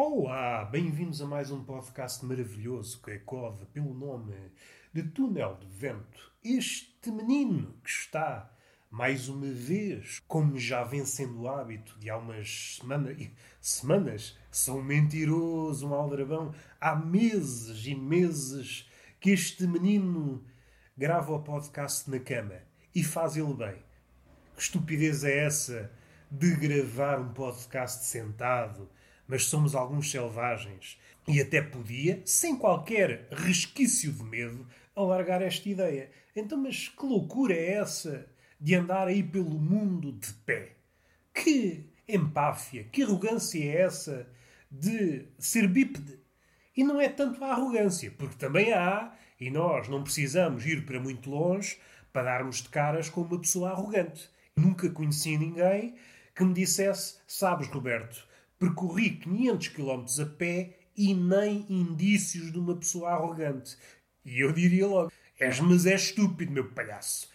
Olá, bem-vindos a mais um podcast maravilhoso que ecode pelo nome de Túnel de Vento. Este menino que está, mais uma vez, como já vem sendo o hábito de há umas semana, semanas, são mentiroso, um aldrabão. Há meses e meses que este menino grava o podcast na cama e faz ele bem. Que estupidez é essa de gravar um podcast sentado? Mas somos alguns selvagens. E até podia, sem qualquer resquício de medo, alargar esta ideia. Então, mas que loucura é essa de andar aí pelo mundo de pé? Que empáfia, que arrogância é essa de ser bípede? E não é tanto a arrogância, porque também há, e nós não precisamos ir para muito longe para darmos de caras com uma pessoa arrogante. Nunca conheci ninguém que me dissesse: Sabes, Roberto, Percorri 500 km a pé e nem indícios de uma pessoa arrogante. E eu diria logo: És, mas és estúpido, meu palhaço.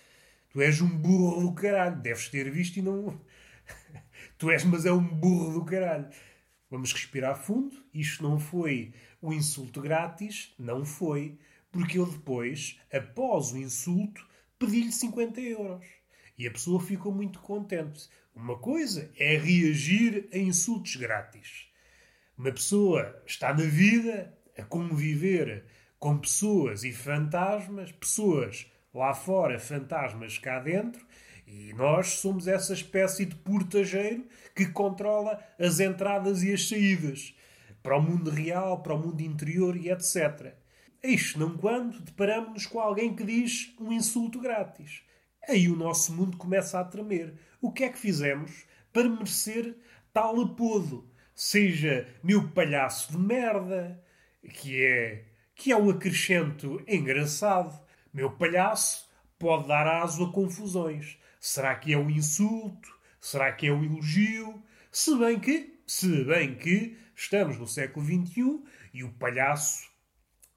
Tu és um burro do caralho. Deves ter visto e não. tu és, mas é um burro do caralho. Vamos respirar fundo. Isto não foi o insulto grátis. Não foi. Porque eu depois, após o insulto, pedi-lhe 50 euros. E a pessoa ficou muito contente. Uma coisa é reagir a insultos grátis. Uma pessoa está na vida a conviver com pessoas e fantasmas, pessoas lá fora, fantasmas cá dentro, e nós somos essa espécie de portageiro que controla as entradas e as saídas para o mundo real, para o mundo interior e etc. Isto não quando deparamos-nos com alguém que diz um insulto grátis. Aí o nosso mundo começa a tremer. O que é que fizemos para merecer tal apodo? Seja meu palhaço de merda, que é, que é um acrescento engraçado. Meu palhaço pode dar aso a confusões. Será que é um insulto? Será que é um elogio? Se bem que, se bem que estamos no século XXI e o palhaço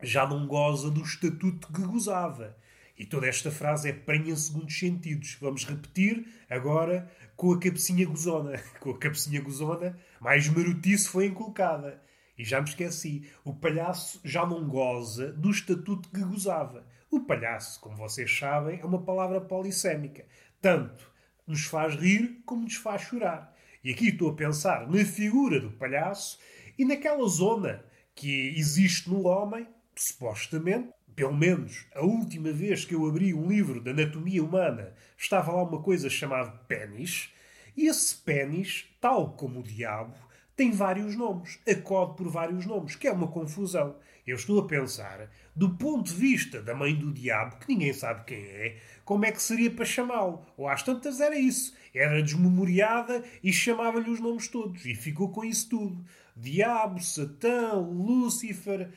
já não goza do estatuto que gozava. E toda esta frase é prenha segundos sentidos. Vamos repetir agora com a cabecinha gozona. Com a cabecinha gozona, mais marotice foi inculcada. E já me esqueci. O palhaço já não goza do estatuto que gozava. O palhaço, como vocês sabem, é uma palavra polissémica. Tanto nos faz rir como nos faz chorar. E aqui estou a pensar na figura do palhaço e naquela zona que existe no homem, supostamente, pelo menos a última vez que eu abri um livro de anatomia humana, estava lá uma coisa chamada pênis, e esse pênis, tal como o diabo, tem vários nomes, acode por vários nomes, que é uma confusão. Eu estou a pensar, do ponto de vista da mãe do diabo, que ninguém sabe quem é, como é que seria para chamá-lo? Ou às tantas era isso. Era desmemoriada e chamava-lhe os nomes todos. E ficou com isso tudo. Diabo, Satã, Lúcifer,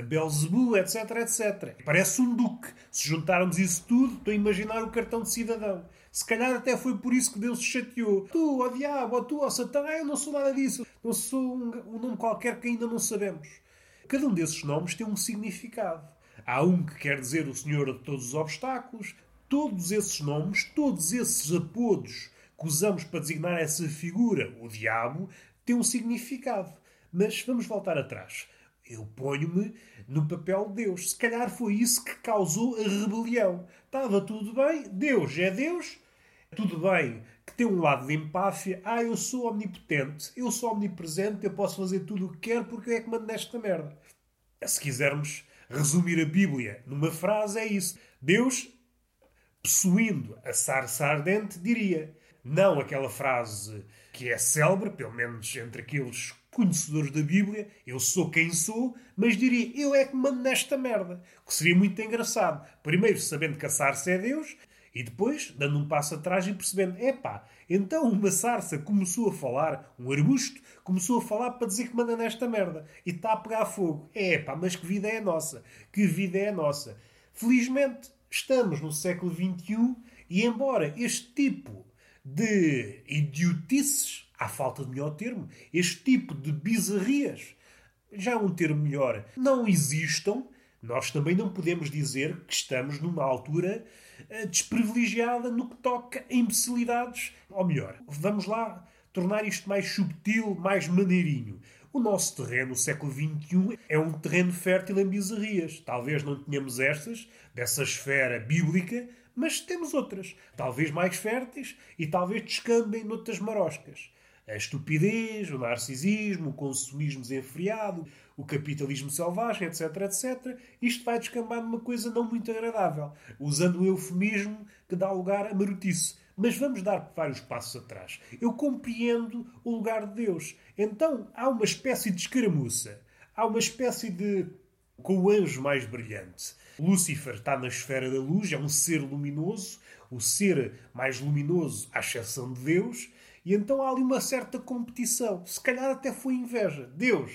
Belzebu, etc, etc. Parece um duque. Se juntarmos isso tudo, estou a imaginar o cartão de cidadão. Se calhar até foi por isso que Deus se chateou. Tu, ó diabo, ó tu, ó Satã, ah, eu não sou nada disso. Não sou um, um nome qualquer que ainda não sabemos. Cada um desses nomes tem um significado. Há um que quer dizer o Senhor de todos os obstáculos. Todos esses nomes, todos esses apodos que usamos para designar essa figura, o diabo, têm um significado. Mas vamos voltar atrás. Eu ponho-me no papel de Deus. Se calhar foi isso que causou a rebelião. Estava tudo bem, Deus é Deus, tudo bem que tem um lado de empáfia. Ah, eu sou omnipotente, eu sou omnipresente, eu posso fazer tudo o que quero porque eu é que mando nesta merda. Se quisermos resumir a Bíblia numa frase, é isso. Deus, possuindo a sarça ardente, diria. Não aquela frase que é célebre, pelo menos entre aqueles conhecedores da Bíblia, eu sou quem sou, mas diria, eu é que mando nesta merda. Que seria muito engraçado. Primeiro sabendo que a sarça é Deus, e depois dando um passo atrás e percebendo, epá, então uma sarça começou a falar, um arbusto, começou a falar para dizer que manda nesta merda. E está a pegar fogo. Epá, mas que vida é a nossa? Que vida é a nossa? Felizmente, estamos no século XXI e embora este tipo de idiotices à falta de melhor termo, este tipo de bizarrias, já é um termo melhor, não existam, nós também não podemos dizer que estamos numa altura uh, desprivilegiada no que toca a imbecilidades. Ou melhor, vamos lá tornar isto mais subtil, mais maneirinho. O nosso terreno, o século XXI, é um terreno fértil em bizarrias. Talvez não tenhamos estas, dessa esfera bíblica, mas temos outras, talvez mais férteis e talvez descambem noutras maroscas. A estupidez, o narcisismo, o consumismo desenfreado, o capitalismo selvagem, etc, etc. Isto vai descambar numa coisa não muito agradável, usando o eufemismo que dá lugar a marotice. Mas vamos dar vários passos atrás. Eu compreendo o lugar de Deus. Então há uma espécie de escaramuça. Há uma espécie de. com o anjo mais brilhante. Lúcifer está na esfera da luz, é um ser luminoso, o ser mais luminoso à exceção de Deus, e então há ali uma certa competição. Se calhar até foi inveja. Deus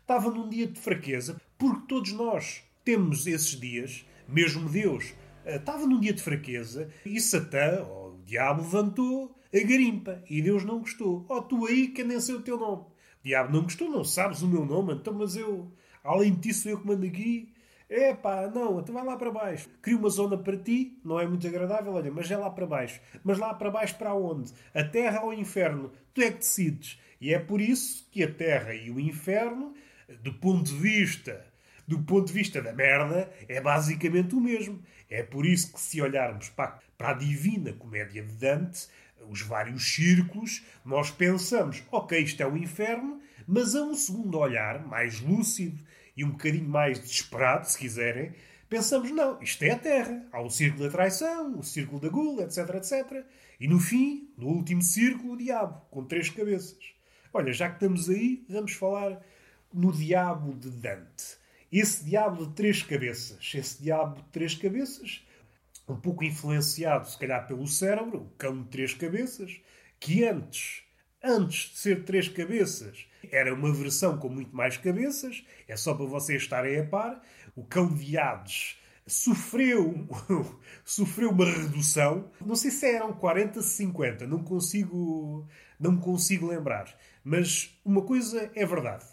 estava num dia de fraqueza, porque todos nós temos esses dias, mesmo Deus eh, estava num dia de fraqueza, e Satã, ou o diabo, levantou a garimpa, e Deus não gostou. Oh, tu aí que nem sei o teu nome. Diabo não gostou, não sabes o meu nome, então, mas eu, além disso, eu que mando aqui. É pá, não, então vai lá para baixo. Cria uma zona para ti, não é muito agradável, olha, mas é lá para baixo. Mas lá para baixo para onde? A terra ou o inferno? Tu é que decides. E é por isso que a terra e o inferno, do ponto de vista do ponto de vista da merda, é basicamente o mesmo. É por isso que, se olharmos para, para a divina comédia de Dante, os vários círculos, nós pensamos, ok, isto é o inferno, mas a um segundo olhar, mais lúcido e um bocadinho mais desesperado, se quiserem, pensamos, não, isto é a Terra. Há o círculo da traição, o círculo da gula, etc, etc. E no fim, no último círculo, o diabo, com três cabeças. Olha, já que estamos aí, vamos falar no diabo de Dante. Esse diabo de três cabeças, esse diabo de três cabeças, um pouco influenciado, se calhar, pelo cérebro, o cão de três cabeças, que antes, antes de ser três cabeças, era uma versão com muito mais cabeças, é só para vocês estarem a par. O cão de Hades sofreu, sofreu uma redução. Não sei se eram 40, 50, não consigo, não consigo lembrar. Mas uma coisa é verdade.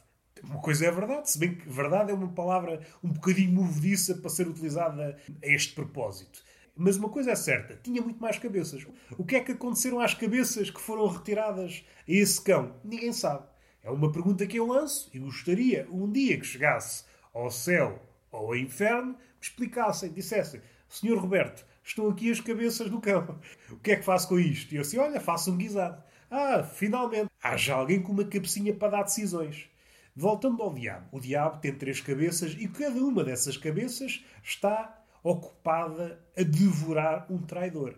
Uma coisa é verdade, se bem que verdade é uma palavra um bocadinho movediça para ser utilizada a este propósito. Mas uma coisa é certa, tinha muito mais cabeças. O que é que aconteceram às cabeças que foram retiradas a esse cão? Ninguém sabe. É uma pergunta que eu lanço e gostaria, um dia que chegasse ao céu ou ao inferno, me explicassem, dissessem: Senhor Roberto, estão aqui as cabeças do cão. O que é que faço com isto? E eu assim: Olha, faço um guisado. Ah, finalmente, haja alguém com uma cabecinha para dar decisões. Voltando ao diabo. O diabo tem três cabeças e cada uma dessas cabeças está ocupada a devorar um traidor.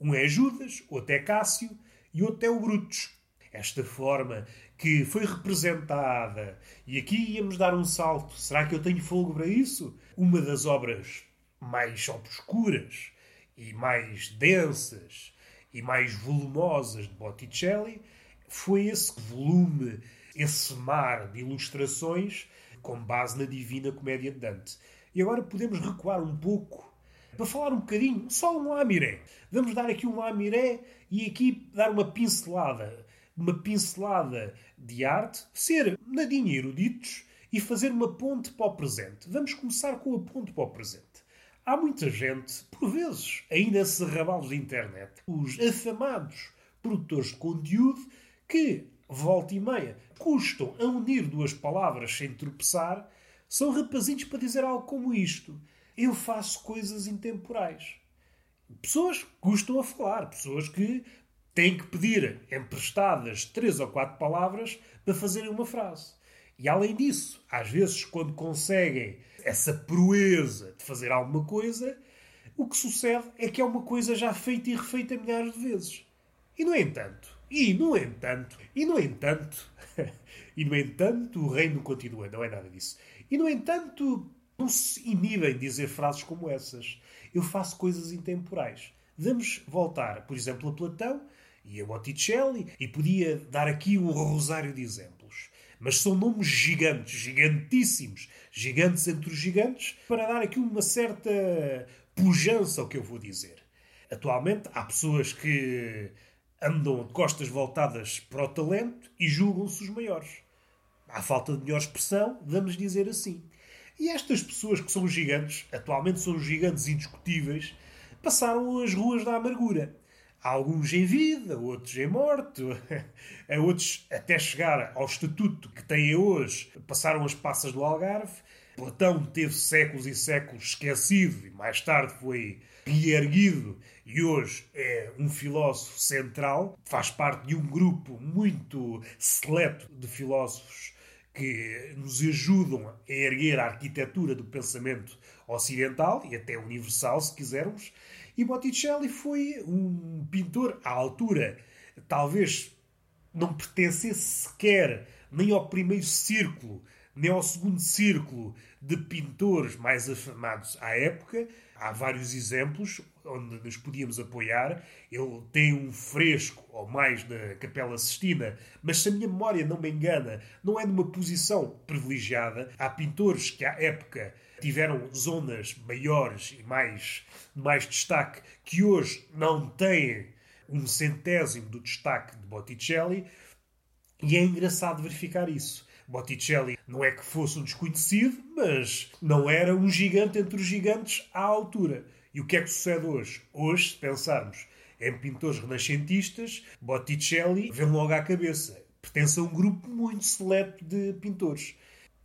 Um é Judas, outro é Cássio e outro é o Brutus. Esta forma que foi representada, e aqui íamos dar um salto, será que eu tenho fogo para isso? Uma das obras mais obscuras e mais densas e mais volumosas de Botticelli foi esse volume, esse mar de ilustrações com base na Divina Comédia de Dante. E agora podemos recuar um pouco para falar um bocadinho, só um lamiré. Vamos dar aqui um lamiré e aqui dar uma pincelada uma pincelada de arte, ser nadinha eruditos e fazer uma ponte para o presente. Vamos começar com a ponte para o presente. Há muita gente, por vezes, aí nesses arrabalos de internet, os afamados produtores de conteúdo, que, volta e meia, custam a unir duas palavras sem tropeçar, são rapazinhos para dizer algo como isto. Eu faço coisas intemporais. Pessoas que gostam a falar, pessoas que têm que pedir emprestadas três ou quatro palavras para fazerem uma frase. E além disso, às vezes, quando conseguem essa proeza de fazer alguma coisa, o que sucede é que é uma coisa já feita e refeita milhares de vezes. E no entanto, e no entanto, e no entanto, e no entanto, o reino continua, não é nada disso. E no entanto, não se inibem de dizer frases como essas. Eu faço coisas intemporais. Vamos voltar, por exemplo, a Platão e a Botticelli, e podia dar aqui um rosário de exemplos. Mas são nomes gigantes, gigantíssimos, gigantes entre os gigantes, para dar aqui uma certa pujança ao que eu vou dizer. Atualmente há pessoas que andam de costas voltadas para o talento e julgam-se os maiores. À falta de melhor expressão, vamos dizer assim. E estas pessoas que são gigantes, atualmente são gigantes indiscutíveis, passaram as ruas da amargura alguns em vida, outros em morte, a outros até chegar ao estatuto que têm hoje, passaram as passas do Algarve. Platão teve séculos e séculos esquecido e mais tarde foi reerguido e hoje é um filósofo central, faz parte de um grupo muito seleto de filósofos que nos ajudam a erguer a arquitetura do pensamento ocidental e até universal, se quisermos. E Botticelli foi um pintor à altura, talvez não pertencesse sequer nem ao primeiro círculo, nem ao segundo círculo de pintores mais afamados à época. Há vários exemplos onde nos podíamos apoiar. Ele tem um fresco, ou mais, da Capela Sistina, mas se a minha memória não me engana, não é numa posição privilegiada. Há pintores que, à época, tiveram zonas maiores e mais, mais destaque, que hoje não têm um centésimo do destaque de Botticelli, e é engraçado verificar isso. Botticelli não é que fosse um desconhecido, mas não era um gigante entre os gigantes à altura. E o que é que sucede hoje? Hoje, se pensarmos em pintores renascentistas, Botticelli vem logo à cabeça. Pertence a um grupo muito seleto de pintores.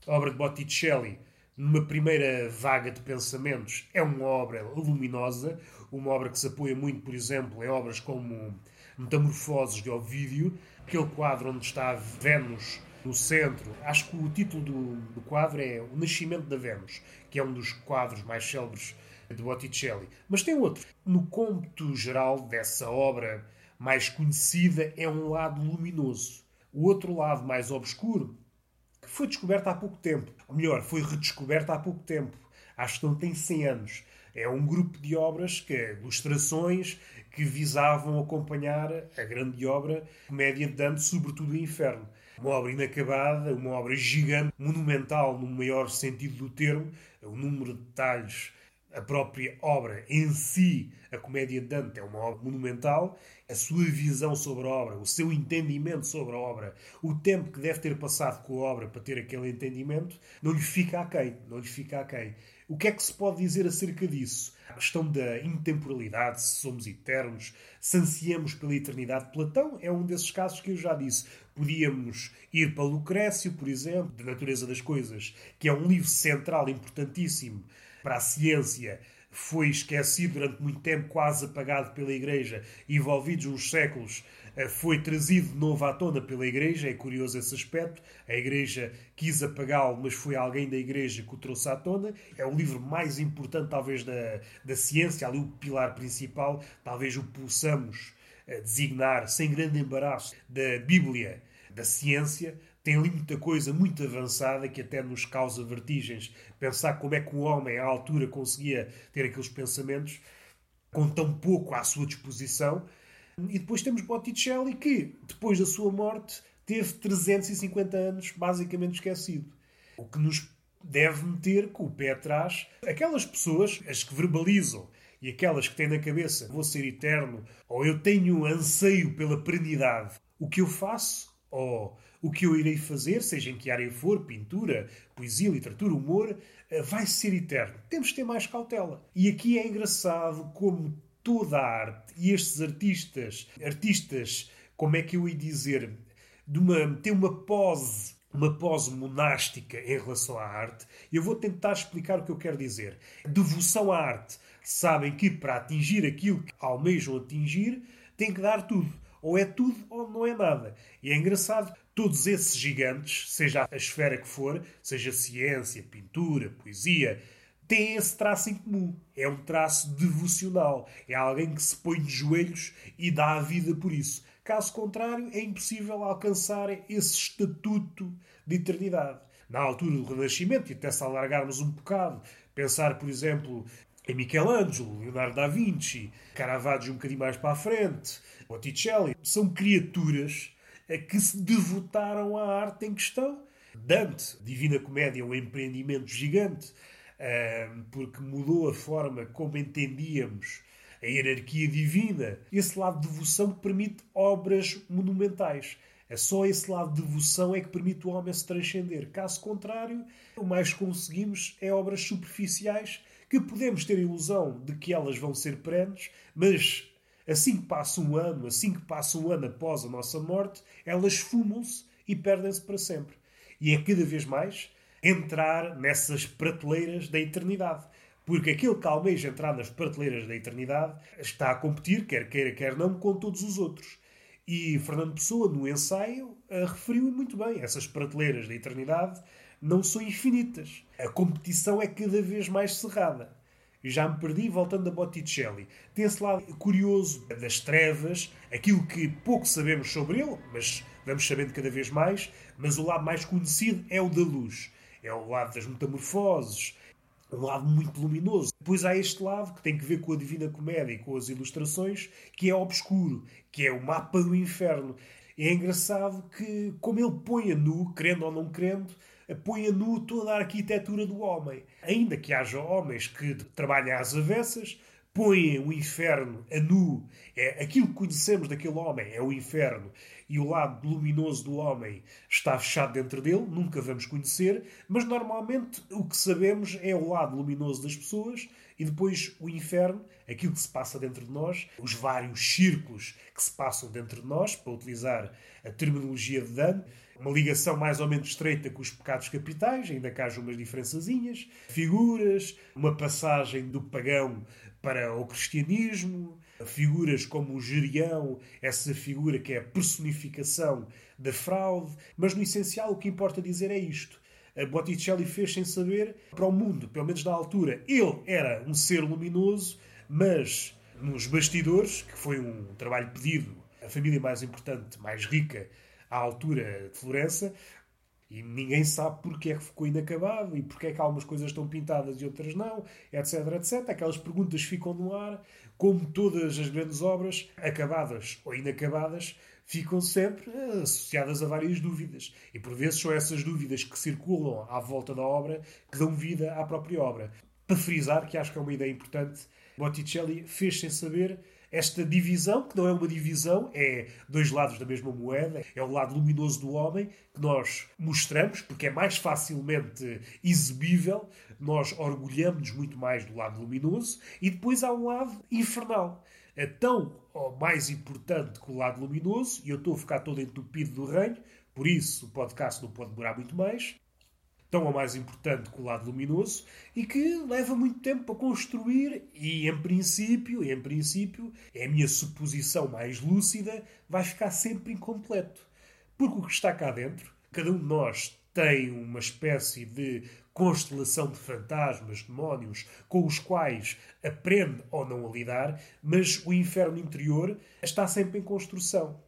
A obra de Botticelli numa primeira vaga de pensamentos, é uma obra luminosa, uma obra que se apoia muito, por exemplo, em obras como Metamorfoses de Ovídio, aquele quadro onde está Vênus no centro. Acho que o título do, do quadro é O Nascimento da Vênus, que é um dos quadros mais célebres de Botticelli. Mas tem outro. No cômputo geral dessa obra mais conhecida é um lado luminoso. O outro lado mais obscuro foi descoberta há pouco tempo. Ou melhor, foi redescoberta há pouco tempo. Acho que não tem 100 anos. É um grupo de obras, que ilustrações, que visavam acompanhar a grande obra Comédia de Dante, sobretudo o Inferno. Uma obra inacabada, uma obra gigante, monumental no maior sentido do termo, o número de detalhes a própria obra em si, a Comédia de Dante, é uma obra monumental. A sua visão sobre a obra, o seu entendimento sobre a obra, o tempo que deve ter passado com a obra para ter aquele entendimento, não lhe fica a quem. Não lhe fica a quem. O que é que se pode dizer acerca disso? A questão da intemporalidade, se somos eternos, se ansiamos pela eternidade. Platão é um desses casos que eu já disse. Podíamos ir para Lucrécio, por exemplo, de Natureza das Coisas, que é um livro central importantíssimo para a ciência foi esquecido durante muito tempo, quase apagado pela Igreja, envolvidos uns séculos, eh, foi trazido de novo à tona pela Igreja. É curioso esse aspecto. A Igreja quis apagá-lo, mas foi alguém da Igreja que o trouxe à tona. É o livro mais importante, talvez, da, da ciência, ali o pilar principal. Talvez o possamos eh, designar, sem grande embaraço, da Bíblia da ciência tem ali muita coisa muito avançada que até nos causa vertigens. Pensar como é que o homem, à altura, conseguia ter aqueles pensamentos com tão pouco à sua disposição. E depois temos Botticelli, que, depois da sua morte, teve 350 anos basicamente esquecido. O que nos deve meter com o pé atrás aquelas pessoas, as que verbalizam e aquelas que têm na cabeça vou ser eterno ou eu tenho anseio pela perenidade. O que eu faço? Ou o que eu irei fazer, seja em que área for, pintura, poesia, literatura, humor, eh, vai ser eterno. Temos que ter mais cautela. E aqui é engraçado como toda a arte e estes artistas, artistas, como é que eu ia dizer, de uma, tem uma pose uma pose monástica em relação à arte. Eu vou tentar explicar o que eu quero dizer. Devoção à arte. Sabem que para atingir aquilo que almejam atingir, tem que dar tudo. Ou é tudo ou não é nada. E é engraçado Todos esses gigantes, seja a esfera que for, seja ciência, pintura, poesia, têm esse traço em comum. É um traço devocional. É alguém que se põe de joelhos e dá a vida por isso. Caso contrário, é impossível alcançar esse estatuto de eternidade. Na altura do Renascimento, e até se alargarmos um bocado, pensar, por exemplo, em Michelangelo, Leonardo da Vinci, Caravaggio um bocadinho mais para a frente, Botticelli, são criaturas que se devotaram à arte em questão. Dante, Divina Comédia, um empreendimento gigante, porque mudou a forma como entendíamos a hierarquia divina. Esse lado de devoção permite obras monumentais. É só esse lado de devoção é que permite o homem se transcender. Caso contrário, o mais conseguimos é obras superficiais que podemos ter a ilusão de que elas vão ser perenes, mas Assim que passa um ano, assim que passa um ano após a nossa morte, elas fumam-se e perdem-se para sempre. E é cada vez mais entrar nessas prateleiras da eternidade. Porque aquele que almeja entrar nas prateleiras da eternidade está a competir, quer queira, quer não, com todos os outros. E Fernando Pessoa, no ensaio, referiu muito bem: essas prateleiras da eternidade não são infinitas. A competição é cada vez mais cerrada. Já me perdi voltando a Botticelli. Tem esse lado curioso das trevas, aquilo que pouco sabemos sobre ele, mas vamos sabendo cada vez mais. Mas o lado mais conhecido é o da luz. É o lado das metamorfoses, um lado muito luminoso. Depois há este lado que tem que ver com a Divina Comédia e com as ilustrações, que é obscuro, que é o mapa do inferno. É engraçado que, como ele põe a nu, querendo ou não querendo, põe a nu toda a arquitetura do homem. Ainda que haja homens que trabalhem às avessas, põem o inferno a nu. É, aquilo que conhecemos daquele homem é o inferno. E o lado luminoso do homem está fechado dentro dele, nunca vamos conhecer, mas normalmente o que sabemos é o lado luminoso das pessoas e depois o inferno, aquilo que se passa dentro de nós, os vários círculos que se passam dentro de nós, para utilizar a terminologia de Dan, uma ligação mais ou menos estreita com os pecados capitais, ainda que haja umas diferençazinhas, figuras, uma passagem do pagão para o cristianismo, figuras como o Gerião, essa figura que é a personificação da fraude, mas no essencial o que importa dizer é isto. Botticelli fez sem saber para o mundo, pelo menos na altura. Ele era um ser luminoso, mas nos bastidores, que foi um trabalho pedido, a família mais importante, mais rica à altura de Florença, e ninguém sabe porque é que ficou inacabado e porque é que algumas coisas estão pintadas e outras não, etc, etc. Aquelas perguntas ficam no ar, como todas as grandes obras, acabadas ou inacabadas, ficam sempre associadas a várias dúvidas. E por vezes são essas dúvidas que circulam à volta da obra que dão vida à própria obra. Para frisar, que acho que é uma ideia importante, Botticelli fez sem saber esta divisão, que não é uma divisão, é dois lados da mesma moeda, é o lado luminoso do homem que nós mostramos, porque é mais facilmente exibível, nós orgulhamos muito mais do lado luminoso, e depois há um lado infernal. É tão ou mais importante que o lado luminoso, e eu estou a ficar todo entupido do reino, por isso o podcast não pode demorar muito mais tão ou mais importante que o lado luminoso e que leva muito tempo para construir e em princípio, em princípio, é a minha suposição mais lúcida, vai ficar sempre incompleto. Porque o que está cá dentro, cada um de nós tem uma espécie de constelação de fantasmas, demónios, com os quais aprende ou não a lidar, mas o inferno interior está sempre em construção.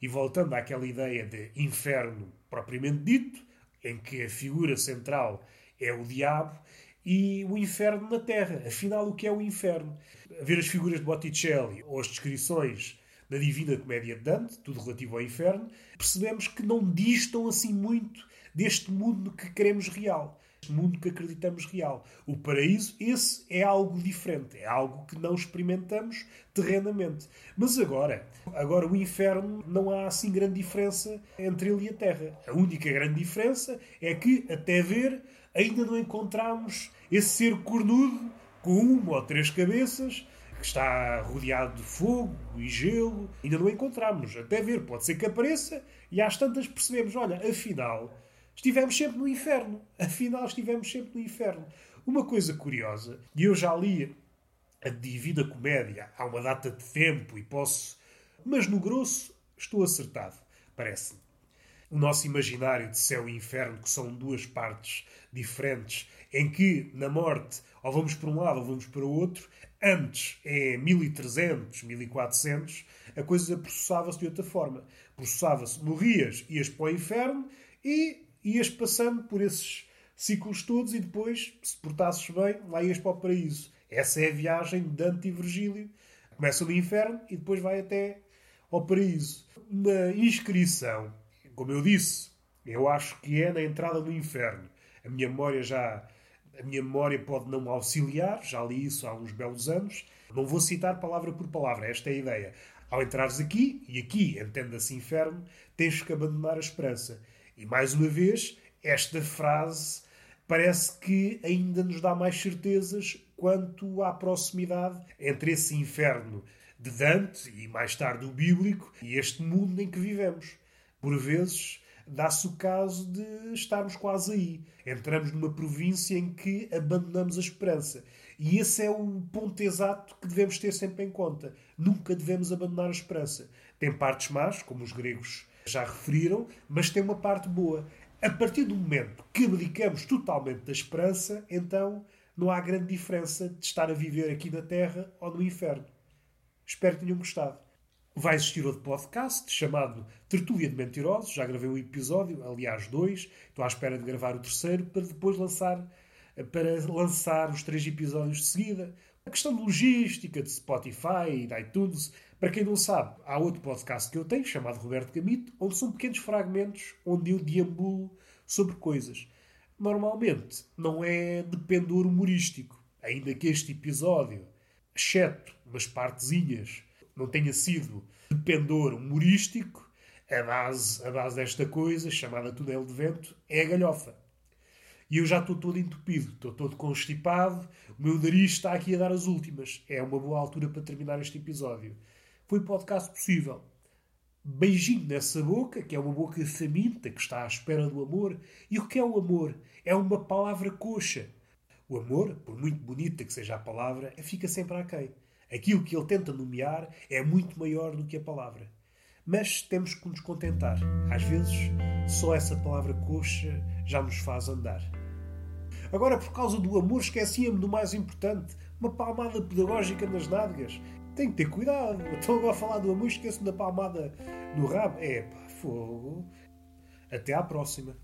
E voltando àquela ideia de inferno propriamente dito, em que a figura central é o diabo e o inferno na Terra. Afinal, o que é o inferno? A ver as figuras de Botticelli ou as descrições da Divina Comédia de Dante, tudo relativo ao inferno, percebemos que não distam assim muito deste mundo que queremos real mundo que acreditamos real. O paraíso, esse é algo diferente, é algo que não experimentamos terrenamente. Mas agora, agora o inferno não há assim grande diferença entre ele e a Terra. A única grande diferença é que, até ver, ainda não encontramos esse ser cornudo com uma ou três cabeças que está rodeado de fogo e gelo. Ainda não encontramos. Até ver, pode ser que apareça e às tantas percebemos, olha, afinal estivemos sempre no inferno. Afinal, estivemos sempre no inferno. Uma coisa curiosa, e eu já li a Divina Comédia há uma data de tempo e posso. Mas no grosso estou acertado, parece-me. O nosso imaginário de céu e inferno, que são duas partes diferentes, em que na morte ou vamos para um lado ou vamos para o outro, antes, em 1300, 1400, a coisa processava-se de outra forma. Processava-se, morrias, ias para o inferno e ias passando por esses ciclos todos e depois, se portasses bem, lá ias para o paraíso. Essa é a viagem de Dante e Virgílio. Começa no inferno e depois vai até ao paraíso. Na inscrição, como eu disse, eu acho que é na entrada do inferno. A minha memória já. A minha memória pode não auxiliar, já li isso há uns belos anos. Não vou citar palavra por palavra, esta é a ideia. Ao entrares aqui, e aqui entenda-se inferno, tens que abandonar a esperança. E mais uma vez, esta frase parece que ainda nos dá mais certezas quanto à proximidade entre esse inferno de Dante e mais tarde o bíblico e este mundo em que vivemos. Por vezes dá-se o caso de estarmos quase aí. Entramos numa província em que abandonamos a esperança. E esse é o ponto exato que devemos ter sempre em conta. Nunca devemos abandonar a esperança. Tem partes más, como os gregos já referiram, mas tem uma parte boa. A partir do momento que abdicamos totalmente da esperança, então não há grande diferença de estar a viver aqui na Terra ou no inferno. Espero que tenham gostado. Vai existir outro podcast chamado Tertúlia de Mentirosos. Já gravei um episódio, aliás, dois. Estou à espera de gravar o terceiro para depois lançar, para lançar os três episódios de seguida. A questão de logística, de Spotify e de iTunes. Para quem não sabe, há outro podcast que eu tenho, chamado Roberto Camito, onde são pequenos fragmentos onde eu deambulo sobre coisas. Normalmente não é de pendor humorístico, ainda que este episódio, exceto umas partezinhas não tenha sido de pendor humorístico, a base, a base desta coisa, chamada túnel de vento, é a galhofa. E eu já estou todo entupido, estou todo constipado, o meu nariz está aqui a dar as últimas. É uma boa altura para terminar este episódio. Foi podcast possível. Beijinho nessa boca, que é uma boca faminta, que está à espera do amor. E o que é o amor? É uma palavra coxa. O amor, por muito bonita que seja a palavra, fica sempre aquém. Aquilo que ele tenta nomear é muito maior do que a palavra. Mas temos que nos contentar. Às vezes, só essa palavra coxa já nos faz andar. Agora, por causa do amor, esquecia-me do mais importante: uma palmada pedagógica nas nádegas. Tenho que ter cuidado. Estou agora a falar do amor e esqueço-me da palmada no rabo. É pá, fogo. Até à próxima.